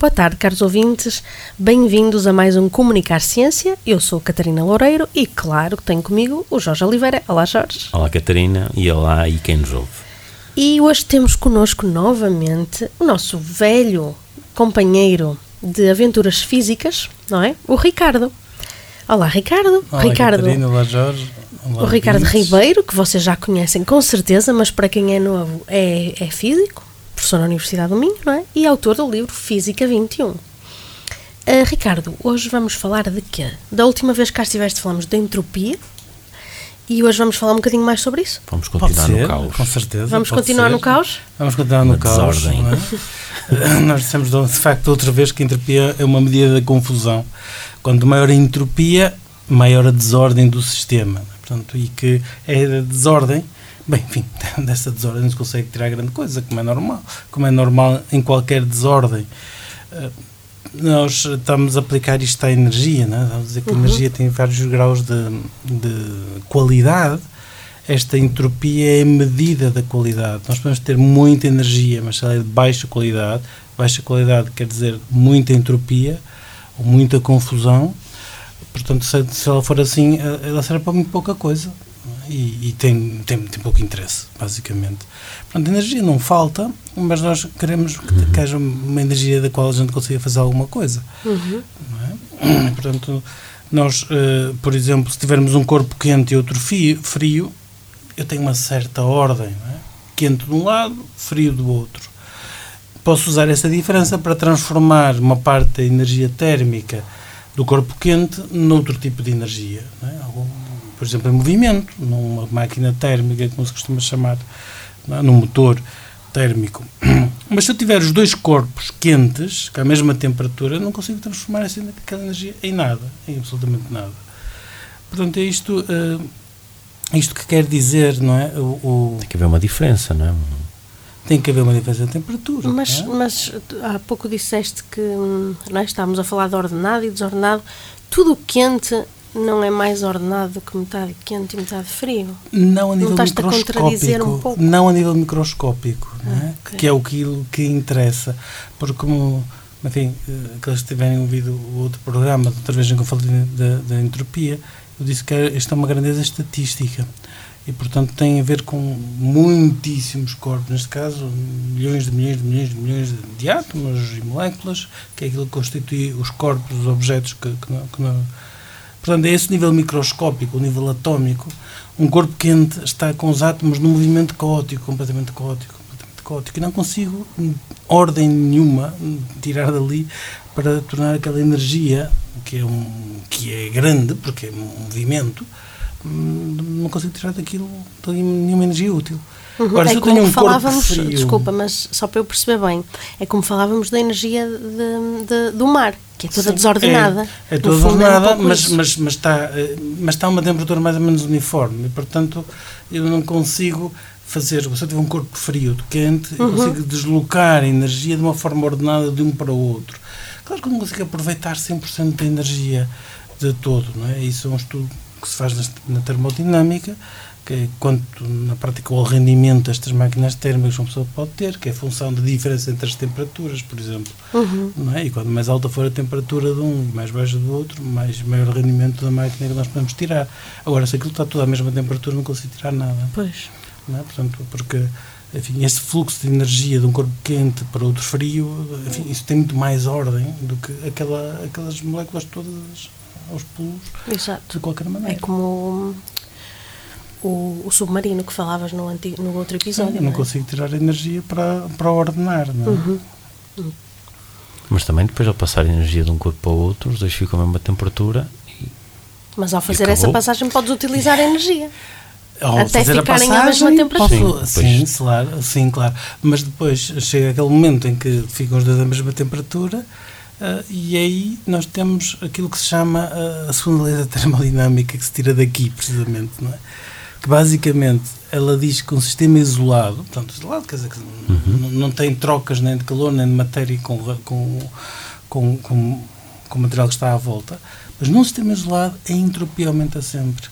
Boa tarde, caros ouvintes. Bem-vindos a mais um Comunicar Ciência. Eu sou Catarina Loureiro e, claro, que tenho comigo o Jorge Oliveira. Olá, Jorge. Olá, Catarina, e olá e quem nos ouve. E hoje temos connosco novamente o nosso velho companheiro de aventuras físicas, não é? O Ricardo. Olá, Ricardo. Olá, Ricardo. Catarina, olá, Jorge. Olá, O Ricardo ouvintes. Ribeiro, que vocês já conhecem com certeza, mas para quem é novo, é, é físico, professor na Universidade do Minho, não é? E autor do livro Física 21. Ah, Ricardo, hoje vamos falar de quê? Da última vez que cá estiveste falamos de entropia e hoje vamos falar um bocadinho mais sobre isso. Vamos Pode continuar ser, no caos. com certeza. Vamos pode continuar ser. no caos? Vamos continuar no Na caos. desordem. não é? Nós dissemos de facto outra vez que a entropia é uma medida da confusão. Quanto maior a entropia, maior a desordem do sistema. Portanto, e que é a desordem, bem, enfim, dessa desordem não se consegue tirar grande coisa, como é normal. Como é normal em qualquer desordem. Eh, Nós estamos a aplicar isto à energia, não é? Vamos dizer que a energia tem vários graus de, de qualidade. Esta entropia é a medida da qualidade. Nós podemos ter muita energia, mas se ela é de baixa qualidade, baixa qualidade quer dizer muita entropia ou muita confusão. Portanto, se, se ela for assim, eh, ela serve para muito pouca coisa? E, e tem, tem, tem pouco interesse, basicamente. Portanto, a energia não falta, mas nós queremos que, que haja uma energia da qual a gente consiga fazer alguma coisa. Uhum. não é? Portanto, nós, eh, por exemplo, se tivermos um corpo quente e outro fio- frio, eu tenho uma certa ordem, não é? quente de um lado, frio do outro. Posso usar essa diferença para transformar uma parte da energia térmica do corpo quente noutro tipo de energia. não é? Algum- Por exemplo, em movimento, numa máquina térmica, como se costuma chamar, não é? num motor térmico. Mas se eu tiver os dois corpos quentes, com a mesma temperatura, eu não consigo transformar essa, aquela energia em nada, em absolutamente nada. Portanto, é isto, eh, isto que quer dizer, não é? O, o- Tem que haver uma diferença, não é? tem que haver uma diferença de temperatura. Mas, é? mas há pouco disseste que hum, não é? estávamos a falar de ordenado e desordenado. Tudo quente não é mais ordenado do que metade quente e metade frio. Não a nível a contradizer microscópico. um pouco? não a nível microscópico, não é? Ah, ok. que é aquilo que interessa. Porque, como, enfim, eh, aqueles que tiverem ouvido o outro programa, outra vez em que eu falei da, da entropia, eu disse que isto é uma grandeza estatística. E, portanto, tem a ver com muitíssimos corpos, neste caso, milhões de milhões de milhões de milhões de átomos e moléculas, que é aquilo que constitui os corpos, os objetos que, que, não- que não, Portanto, é esse nível microscópico, o nível atómico. Um corpo quente está com os átomos num movimento caótico, completamente caótico, completamente caótico. E não consigo ordem nenhuma hum, tirar dali para tornar aquela energia, que é, um, que é grande, porque é um movimento, hum, não consigo tirar daquilo nenhuma energia útil. Agora, é se eu como tenho um falávamos, frio... desculpa, mas só para eu perceber bem, é como falávamos da energia de- de- do mar, que é toda Sim, desordenada. É, é toda é desordenada, pouco mas, mas, mas, está, eh, mas está a uma temperatura mais ou menos uniforme. E, portanto, eu não consigo fazer. Se eu tiver um corpo frio de quente, eu Uhum. consigo deslocar a energia de uma forma ordenada de um para o outro. Claro que eu não consigo aproveitar 100% da energia de todo. Não é? Isso é um estudo que se faz na termodinâmica. Que é quanto na prática o rendimento destas máquinas térmicas uma pessoa pode ter, que é função da diferença entre as temperaturas, por exemplo Uhum. não é? E quanto mais alta for a temperatura de um e mais baixa do outro, mais maior o rendimento da máquina que nós podemos tirar. Agora, se aquilo está tudo à mesma temperatura, não consigo tirar nada. Pois. Não é? Portanto, porque enfim, esse fluxo de energia de um corpo quente para outro frio, enfim, isso tem muito mais ordem do que aquela, aquelas moléculas todas aos pulos, Exato. de qualquer É maneira. como o, o submarino que falavas no, antigo, no outro episódio. Eu não é? consigo tirar energia para, para ordenar. Não é? Uhum. Mas também depois ao passar a energia de um corpo para o outro, os dois ficam a mesma temperatura e Mas ao fazer essa passagem podes utilizar a energia. Ao Até fazer a ficarem à mesma temperatura. posso- Sim, sim, claro, sim, claro. Mas depois chega aquele momento em que ficam os dois à mesma temperatura Uh, e aí nós temos aquilo que se chama uh, a segunda lei da termodinâmica, que se tira daqui, precisamente, não é? Que basicamente ela diz que um sistema isolado, portanto, isolado quer dizer que uhum. não tem trocas nem de calor nem de matéria com, com, com, com, com o material que está à volta, mas num sistema isolado a entropia aumenta sempre.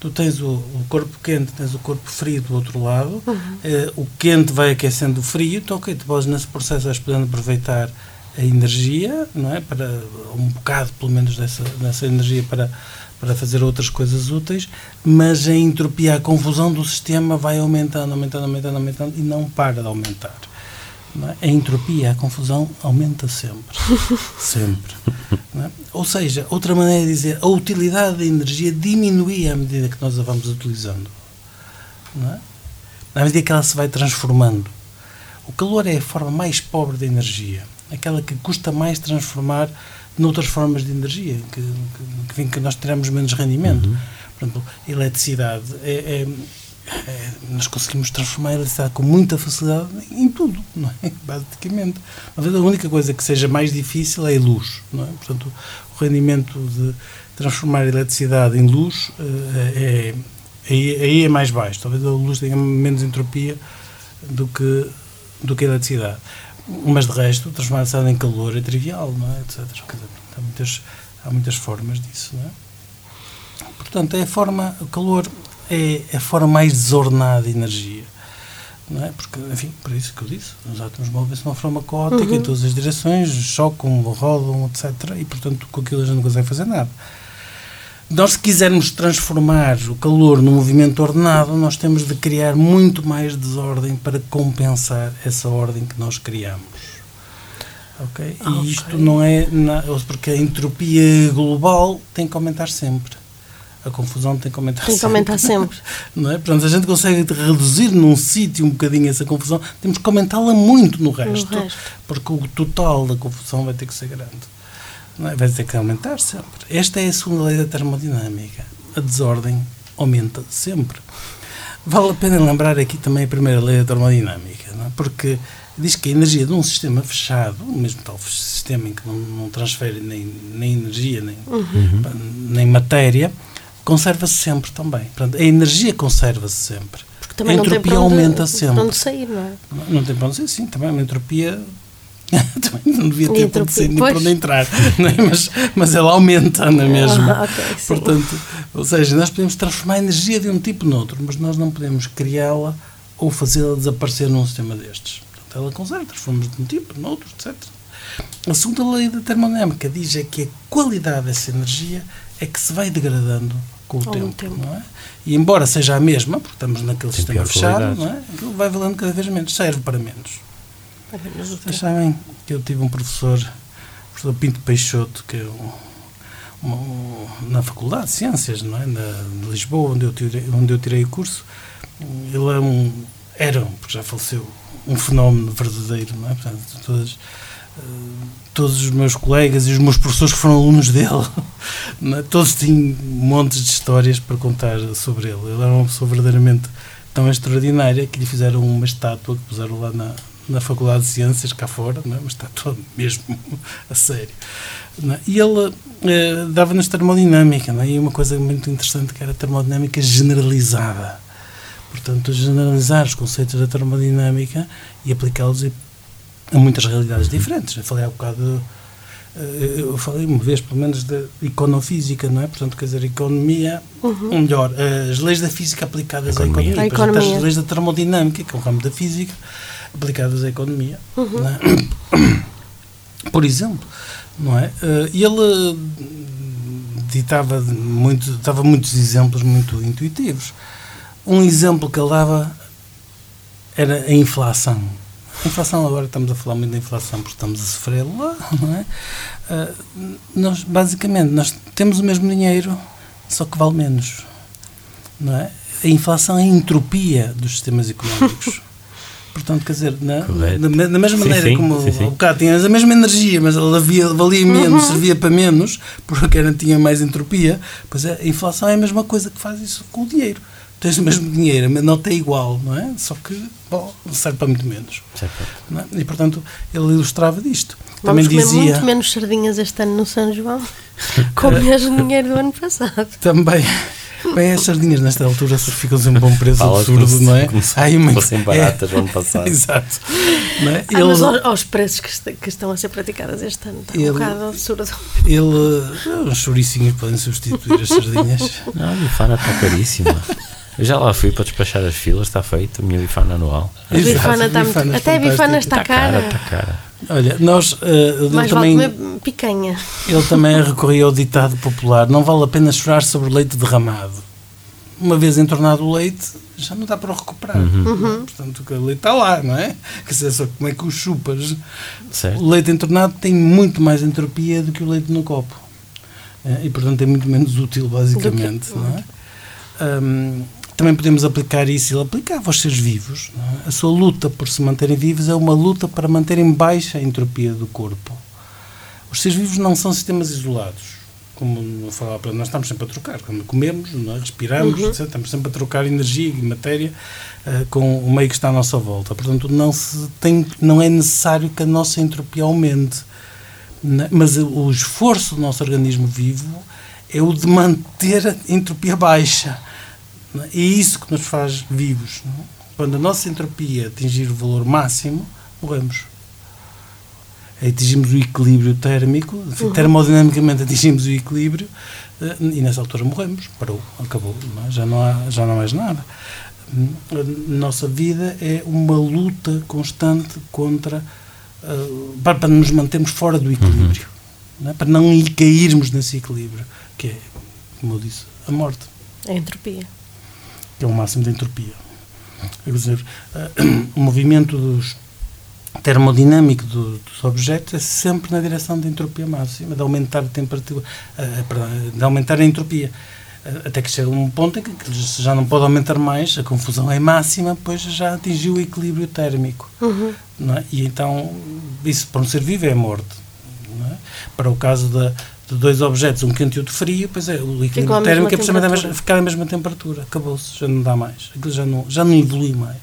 Tu tens o, o corpo quente, tens o corpo frio do outro lado, uhum. uh, o quente vai aquecendo o frio, então, ok, tu podes nesse processo vais podendo aproveitar a energia, não é? Para um bocado, pelo menos, dessa, dessa energia para, para fazer outras coisas úteis, mas a entropia, a confusão do sistema vai aumentando, aumentando, aumentando, aumentando e não para de aumentar. É? A entropia, a confusão aumenta sempre. sempre. É? Ou seja, outra maneira de dizer, a utilidade da energia diminui à medida que nós a vamos utilizando. É? À medida que ela se vai transformando. O calor é a forma mais pobre de energia aquela que custa mais transformar noutras formas de energia, que, que, que nós teremos menos rendimento. Uhum. Por exemplo, a eletricidade é, é, é, nós conseguimos transformar a eletricidade com muita facilidade em tudo, não é? basicamente. a única coisa que seja mais difícil é a luz. Não é? Portanto, o rendimento de transformar a eletricidade em luz eh, é, é, aí é mais baixo. Talvez a luz tenha menos entropia do que, do que a eletricidade. Mas de resto, transformar-se em calor é trivial, não é? Etc. Há muitas, há muitas formas disso, não é? Portanto, é a forma, o calor é a forma mais desordenada de energia. Não é? Porque, enfim, por isso que eu disse, os átomos movem-se de uma forma caótica uhum. em todas as direções, chocam, rodam, etc. E, portanto, com aquilo a gente não consegue fazer nada. Nós, se quisermos transformar o calor num movimento ordenado, nós temos de criar muito mais desordem para compensar essa ordem que nós criamos. Okay? E okay. isto não é. Porque a entropia global tem que aumentar sempre. A confusão tem que aumentar tem sempre. que aumentar sempre. não é? Portanto, a gente consegue reduzir num sítio um bocadinho essa confusão, temos que aumentá-la muito no resto, no resto, porque o total da confusão vai ter que ser grande é? vai ter que aumentar sempre. Esta é a segunda lei da termodinâmica. A desordem aumenta sempre. Vale a pena lembrar aqui também a primeira lei da termodinâmica, é? porque diz que a energia de um sistema fechado, mesmo tal sistema em que não, não transfere nem, nem energia, nem, uhum. nem matéria, conserva-se sempre também. Portanto, a energia conserva-se sempre. Porque também a entropia não tem onde, aumenta sempre. Para onde sair, não é? Não, não tem para onde sair, sim, também a entropia não devia ter acontecido nem para onde entrar, é? mas, mas ela aumenta na mesma. Ah, okay, Portanto, ou seja, nós podemos transformar a energia de um tipo noutro, mas nós não podemos criá-la ou fazê-la desaparecer num sistema destes. Portanto, ela conserva, transformamos de um tipo, noutro, etc. A segunda lei da termodinâmica diz é que a qualidade dessa energia é que se vai degradando com o tempo, tempo, não é? E embora seja a mesma, porque estamos naquele Tem sistema fechado, não é? Aquilo vai valendo cada vez menos, serve para menos. Vocês sabem que eu tive um professor, o professor Pinto Peixoto, que é um, um, na Faculdade de Ciências, não é? Na, de Lisboa, onde eu, tirei, onde eu tirei o curso. Ele é um, era, porque já faleceu, um fenómeno verdadeiro, não é? Portanto, uh, todos os meus colegas e os meus professores que foram alunos dele, é? todos tinham montes de histórias para contar sobre ele. Ele era uma pessoa verdadeiramente tão extraordinária que lhe fizeram uma estátua que puseram lá na, na Faculdade de Ciências, cá fora, não é? mas está todo mesmo a sério. É? E ele eh, dava-nos termodinâmica, não é? e uma coisa muito interessante que era a termodinâmica generalizada. Portanto, generalizar os conceitos da termodinâmica e aplicá-los a muitas realidades diferentes. Eu falei há bocado, eh, eu falei uma vez, pelo menos, da econofísica, não é? Portanto, quer dizer, economia, uhum. ou melhor, as leis da física aplicadas economia. à economia, a economia. as leis da termodinâmica, que é um ramo da física, aplicadas à economia. Uhum. É? Por exemplo, não é? Eh, ele ditava muito, dava muitos exemplos muito intuitivos. Um exemplo que ele dava era a inflação. A inflação, agora estamos a falar muito da inflação porque estamos a sofrer lá, não é? Uh, nós, basicamente, nós temos o mesmo dinheiro, só que vale menos, não é? A inflação é a entropia dos sistemas económicos. Portanto, quer dizer, na, na, na mesma maneira sim, como sim, sim. o bocado tinha a mesma energia, mas ela valia, valia menos, uhum. servia para menos, porque era, tinha mais entropia, pois é, a inflação é a mesma coisa que faz isso com o dinheiro. tens o mesmo dinheiro, a nota é igual, não é? Só que, bom, serve para muito menos. Certo. não é? E, portanto, ele ilustrava disto. Vamos Também comer dizia... muito menos sardinhas este ano no São João, com o mesmo dinheiro do ano passado. Também. Bem, as sardinhas nesta altura ficam sempre a um preço Fala absurdo, se- não é? como se Há uma- fossem baratas no ano passado. Exato. Não é? Ah, mas aos, aos preços que, est- que estão a ser praticadas este ano, está um Ele- bocado absurdo. ele. Os chouricinhos podem substituir as sardinhas. Não, a bifana está caríssima. Eu já lá fui para despachar as filas, está feito, a minha bifana anual. A bifana está muito, até a bifana fantástica. está cara. Está cara. Olha, nós. ele, Mais também, comer picanha. ele também recorria ao ditado popular: não vale a pena chorar sobre leite derramado. Uma vez entornado o leite, já não dá para o recuperar. Uhum. Portanto, o leite está lá, não é? Quer dizer, só como é que o chupas? Certo? O leite entornado tem muito mais entropia do que o leite no copo. Eh, E, portanto, é muito menos útil, basicamente. Que- não é? Hum, também podemos aplicar isso, ele aplicava aos seres vivos. é? A sua luta por se manterem vivos é uma luta para manterem baixa a entropia do corpo. Os seres vivos não são sistemas isolados. Como eu falava, nós estamos sempre a trocar. Quando comemos, é? respiramos, etc. estamos sempre a trocar energia e matéria eh, com o meio que está à nossa volta. Portanto, não, se tem, não é necessário que a nossa entropia aumente. né? Mas o esforço do nosso organismo vivo é o de manter a entropia baixa. É? É isso que nos faz vivos. não é? Quando a nossa entropia atingir o valor máximo, morremos. Atingimos o equilíbrio térmico, enfim, termodinamicamente atingimos o equilíbrio eh, e nessa altura morremos. Parou, acabou. não é? Já, não há, já não há mais nada. Hum, A nossa vida é uma luta constante contra. eh, para, para nos mantermos fora do equilíbrio. não é? Para não ir cairmos nesse equilíbrio, que é, como eu disse, a morte A entropia. Que é o máximo de entropia. Quer dizer, eh, o movimento dos termodinâmico do- dos objetos é sempre na direção da entropia máxima, de aumentar a temperatura, eh, perdão, de aumentar a entropia. Eh, Até que chega um ponto em que já não pode aumentar mais, a confusão é máxima, pois já atingiu o equilíbrio térmico. Uhum. não é? E então, isso para um ser vivo é morte. não é? Para o caso da- de dois objetos, um quente e outro frio, pois é, o à equilíbrio mesma térmico é precisamente a mesma- temperatura. ficar à mesma temperatura. Acabou-se, já não dá mais. Aquilo já não, já não evolui mais.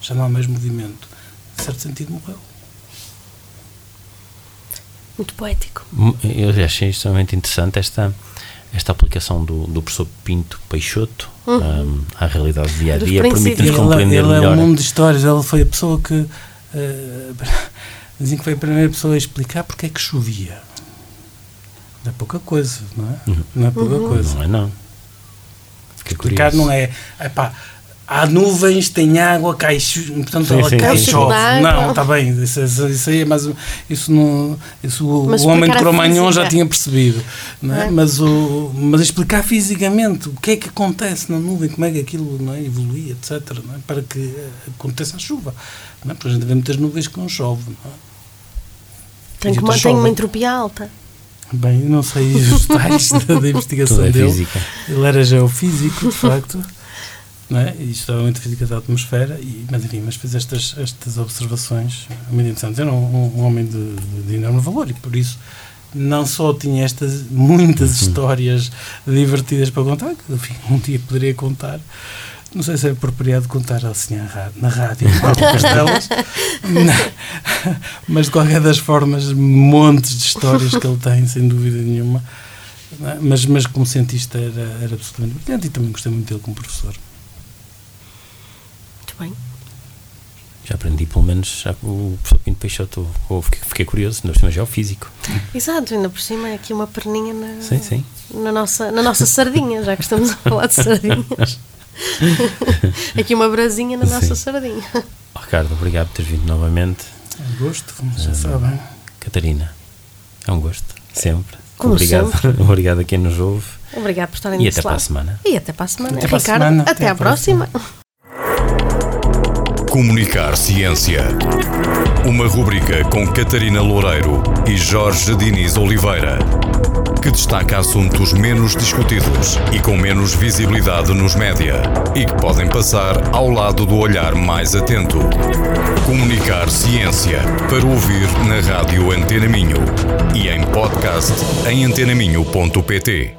Já não há mais movimento. Em certo sentido, morreu. Muito poético. Eu achei extremamente interessante esta, esta aplicação do, do professor Pinto Peixoto um, à realidade do dia a dia, permite-nos Ele, compreender ele é melhor. um mundo de histórias. Ele foi a pessoa que. eh, dizem que foi a primeira pessoa a explicar porque é que chovia. Não é pouca coisa, não é? Uhum. Não é pouca coisa. Não é não. Fiquei Explicar curioso. não é, epá, há nuvens, tem água, cai, portanto Sim, ela sim, cai sim. chove. Não, está bem, isso, isso- isso aí é mais um- isso não, isso o, Mas o homem de Cromagnon já tinha percebido, não é? É. Mas, o, mas explicar fisicamente o que é que acontece na nuvem, como é que aquilo não é, evolui, etc, não é? para que eh, aconteça a chuva, não é? porque a gente vê muitas nuvens que não chove, não é? Tem, que, outras tem uma entropia alta. Bem, não sei os detalhes da, da investigação é dele. física. Ele era geofísico, de facto, não é? e estudava muito física da atmosfera, e, mas enfim, mas fez estas, estas observações muito interessantes. Era um, um homem de, de enorme valor e por isso não só tinha estas muitas histórias divertidas para contar, que enfim, um dia poderia contar. Não sei se é apropriado contar assim na rádio, algumas delas, na- mas de qualquer das formas, montes de histórias que ele tem, sem dúvida nenhuma. é? Mas, mas como cientista era, era absolutamente brilhante e também gostei muito dele como professor. Muito bem. Já aprendi pelo menos já o professor Pinto Peixoto. ou fiquei, fiquei curioso, ainda por cima geofísico. Exato, ainda por cima é aqui uma perninha na, Sim, sim. na, nossa, na nossa sardinha, já que estamos a falar de sardinhas. aqui uma brasinha na nossa Sim. sardinha. Oh, Ricardo, obrigado por teres vindo novamente. É um gosto, já sabem. Catarina, é um gosto, sempre. Como obrigado, obrigado a quem nos ouve Obrigado por estarem e até para a lado. semana. E até para a semana. Até Ricardo, semana. até, Até à à próxima. próxima. Comunicar Ciência. Uma rubrica com Catarina Loureiro e Jorge Diniz Oliveira, que destaca assuntos menos discutidos e com menos visibilidade nos média e que podem passar ao lado do olhar mais atento. Comunicar Ciência para ouvir na rádio Antena Minho e em podcast em antenaminho.pt.